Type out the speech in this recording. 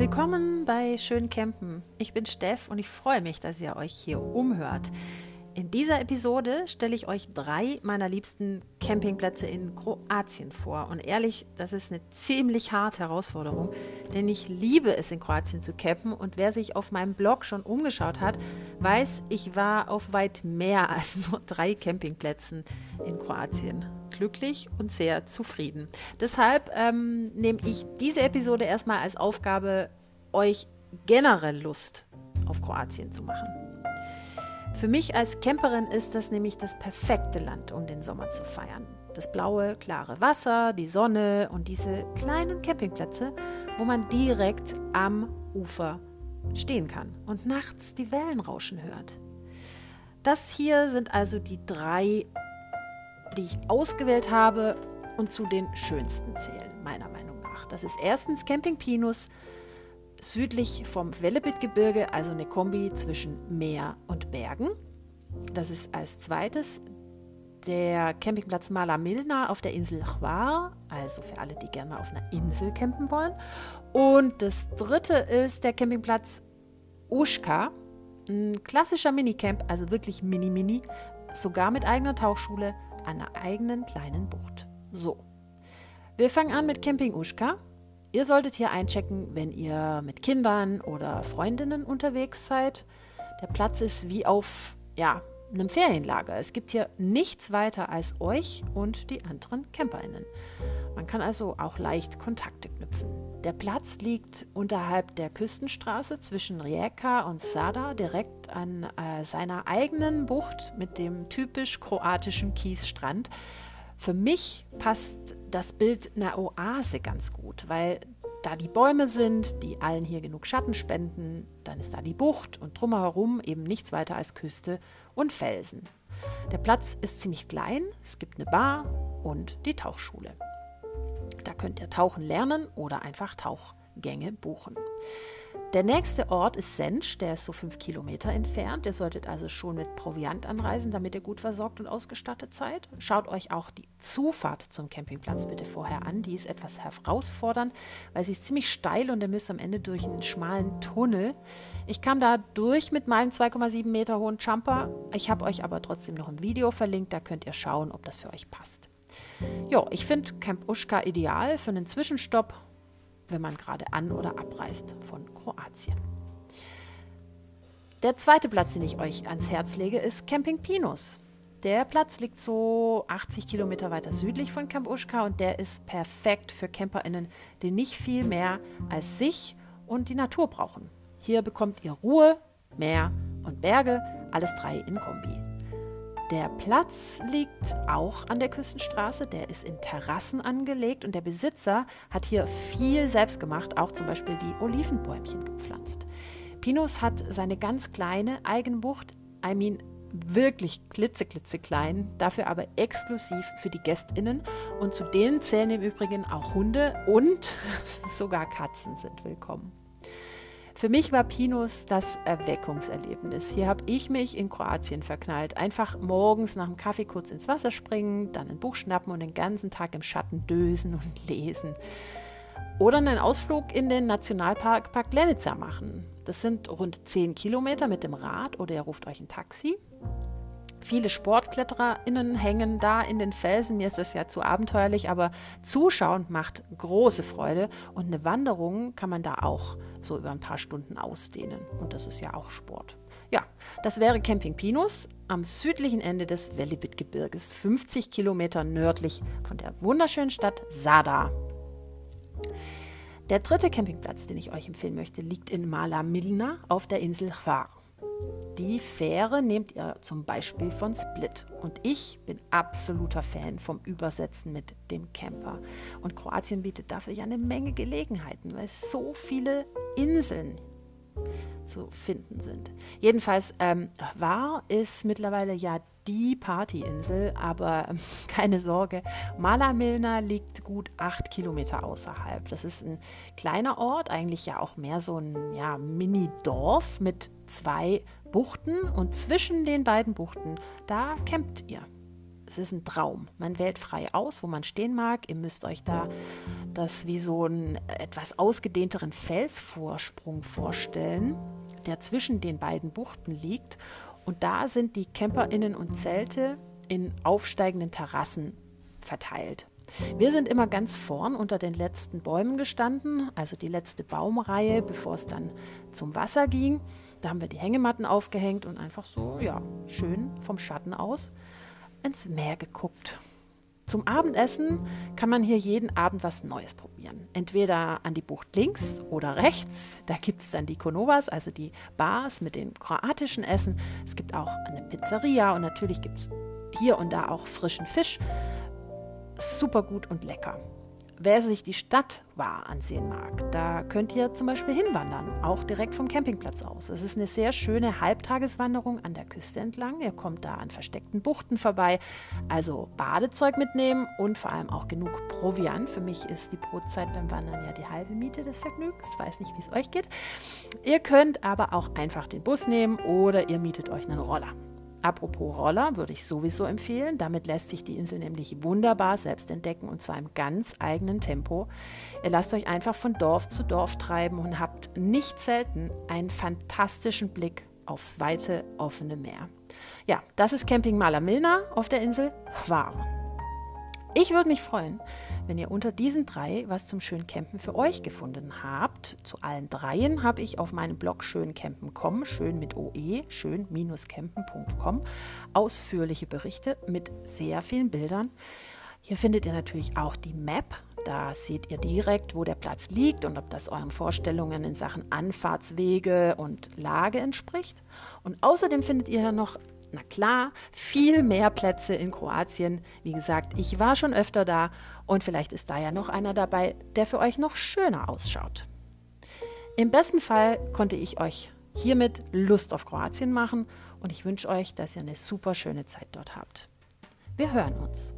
Willkommen bei Schön Campen. Ich bin Steff und ich freue mich, dass ihr euch hier umhört. In dieser Episode stelle ich euch drei meiner liebsten Campingplätze in Kroatien vor. Und ehrlich, das ist eine ziemlich harte Herausforderung, denn ich liebe es, in Kroatien zu campen. Und wer sich auf meinem Blog schon umgeschaut hat, weiß, ich war auf weit mehr als nur drei Campingplätzen in Kroatien. Glücklich und sehr zufrieden. Deshalb ähm, nehme ich diese Episode erstmal als Aufgabe, euch generell Lust auf Kroatien zu machen. Für mich als Camperin ist das nämlich das perfekte Land, um den Sommer zu feiern. Das blaue, klare Wasser, die Sonne und diese kleinen Campingplätze, wo man direkt am Ufer stehen kann und nachts die Wellen rauschen hört. Das hier sind also die drei, die ich ausgewählt habe und zu den schönsten zählen, meiner Meinung nach. Das ist erstens Camping Pinus, südlich vom Wellebitgebirge, also eine Kombi zwischen Meer und Bergen. Das ist als zweites der Campingplatz Mala Milna auf der Insel Hvar, also für alle, die gerne auf einer Insel campen wollen. Und das dritte ist der Campingplatz Uschka, ein klassischer Minicamp, also wirklich mini-mini, sogar mit eigener Tauchschule an einer eigenen kleinen Bucht. So, wir fangen an mit Camping Uschka. Ihr solltet hier einchecken, wenn ihr mit Kindern oder Freundinnen unterwegs seid. Der Platz ist wie auf ja, einem Ferienlager. Es gibt hier nichts weiter als euch und die anderen CamperInnen. Man kann also auch leicht Kontakte knüpfen. Der Platz liegt unterhalb der Küstenstraße zwischen Rijeka und Sada, direkt an äh, seiner eigenen Bucht mit dem typisch kroatischen Kiesstrand. Für mich passt das Bild einer Oase ganz gut, weil da die Bäume sind, die allen hier genug Schatten spenden, dann ist da die Bucht und drumherum eben nichts weiter als Küste und Felsen. Der Platz ist ziemlich klein, es gibt eine Bar und die Tauchschule. Da könnt ihr tauchen lernen oder einfach Tauchgänge buchen. Der nächste Ort ist Sensch, der ist so fünf Kilometer entfernt. Ihr solltet also schon mit Proviant anreisen, damit ihr gut versorgt und ausgestattet seid. Schaut euch auch die Zufahrt zum Campingplatz bitte vorher an. Die ist etwas herausfordernd, weil sie ist ziemlich steil und ihr müsst am Ende durch einen schmalen Tunnel. Ich kam da durch mit meinem 2,7 Meter hohen Jumper. Ich habe euch aber trotzdem noch ein Video verlinkt, da könnt ihr schauen, ob das für euch passt. Ja, ich finde Camp Uschka ideal für einen Zwischenstopp wenn man gerade an- oder abreist von Kroatien. Der zweite Platz, den ich euch ans Herz lege, ist Camping Pinus. Der Platz liegt so 80 Kilometer weiter südlich von Camp Uschka und der ist perfekt für CamperInnen, die nicht viel mehr als sich und die Natur brauchen. Hier bekommt ihr Ruhe, Meer und Berge, alles drei in Kombi. Der Platz liegt auch an der Küstenstraße, der ist in Terrassen angelegt und der Besitzer hat hier viel selbst gemacht, auch zum Beispiel die Olivenbäumchen gepflanzt. Pinus hat seine ganz kleine Eigenbucht, I mean wirklich klitzeklitzeklein, dafür aber exklusiv für die GästInnen und zu denen zählen im Übrigen auch Hunde und sogar Katzen sind willkommen. Für mich war Pinus das Erweckungserlebnis. Hier habe ich mich in Kroatien verknallt. Einfach morgens nach dem Kaffee kurz ins Wasser springen, dann ein Buch schnappen und den ganzen Tag im Schatten dösen und lesen. Oder einen Ausflug in den Nationalpark Park Lenica machen. Das sind rund 10 Kilometer mit dem Rad oder ihr ruft euch ein Taxi. Viele SportklettererInnen hängen da in den Felsen. Mir ist das ja zu abenteuerlich, aber zuschauen macht große Freude. Und eine Wanderung kann man da auch so über ein paar Stunden ausdehnen. Und das ist ja auch Sport. Ja, das wäre Camping Pinus am südlichen Ende des Velibit-Gebirges, 50 Kilometer nördlich von der wunderschönen Stadt Sada. Der dritte Campingplatz, den ich euch empfehlen möchte, liegt in Mala Milna auf der Insel Hvar. Die Fähre nehmt ihr zum Beispiel von Split. Und ich bin absoluter Fan vom Übersetzen mit dem Camper. Und Kroatien bietet dafür ja eine Menge Gelegenheiten, weil es so viele Inseln zu finden sind. Jedenfalls, ähm, war ist mittlerweile ja die Partyinsel, aber ähm, keine Sorge, Malamilna liegt gut acht Kilometer außerhalb. Das ist ein kleiner Ort, eigentlich ja auch mehr so ein ja, Mini-Dorf mit zwei Buchten und zwischen den beiden Buchten, da campt ihr. Es ist ein Traum. Man wählt frei aus, wo man stehen mag. Ihr müsst euch da das wie so einen etwas ausgedehnteren Felsvorsprung vorstellen, der zwischen den beiden Buchten liegt. Und da sind die Camperinnen und Zelte in aufsteigenden Terrassen verteilt. Wir sind immer ganz vorn unter den letzten Bäumen gestanden, also die letzte Baumreihe, bevor es dann zum Wasser ging. Da haben wir die Hängematten aufgehängt und einfach so, ja, schön vom Schatten aus ins Meer geguckt. Zum Abendessen kann man hier jeden Abend was Neues probieren. Entweder an die Bucht links oder rechts. Da gibt es dann die Konovas, also die Bars mit dem kroatischen Essen. Es gibt auch eine Pizzeria und natürlich gibt es hier und da auch frischen Fisch super gut und lecker. Wer sich die Stadt wahr ansehen mag, da könnt ihr zum Beispiel hinwandern, auch direkt vom Campingplatz aus. Es ist eine sehr schöne Halbtageswanderung an der Küste entlang. Ihr kommt da an versteckten Buchten vorbei, also Badezeug mitnehmen und vor allem auch genug Proviant. Für mich ist die Brotzeit beim Wandern ja die halbe Miete des Vergnügens. Weiß nicht, wie es euch geht. Ihr könnt aber auch einfach den Bus nehmen oder ihr mietet euch einen Roller. Apropos Roller würde ich sowieso empfehlen. Damit lässt sich die Insel nämlich wunderbar selbst entdecken und zwar im ganz eigenen Tempo. Ihr lasst euch einfach von Dorf zu Dorf treiben und habt nicht selten einen fantastischen Blick aufs weite, offene Meer. Ja, das ist Camping Malamilna auf der Insel Hvar. Ich würde mich freuen, wenn ihr unter diesen drei was zum schönen Campen für euch gefunden habt. Zu allen dreien habe ich auf meinem Blog schöncampen.com, schön mit OE, schön-campen.com, ausführliche Berichte mit sehr vielen Bildern. Hier findet ihr natürlich auch die Map. Da seht ihr direkt, wo der Platz liegt und ob das euren Vorstellungen in Sachen Anfahrtswege und Lage entspricht. Und außerdem findet ihr hier noch na klar, viel mehr Plätze in Kroatien. Wie gesagt, ich war schon öfter da und vielleicht ist da ja noch einer dabei, der für euch noch schöner ausschaut. Im besten Fall konnte ich euch hiermit Lust auf Kroatien machen und ich wünsche euch, dass ihr eine super schöne Zeit dort habt. Wir hören uns.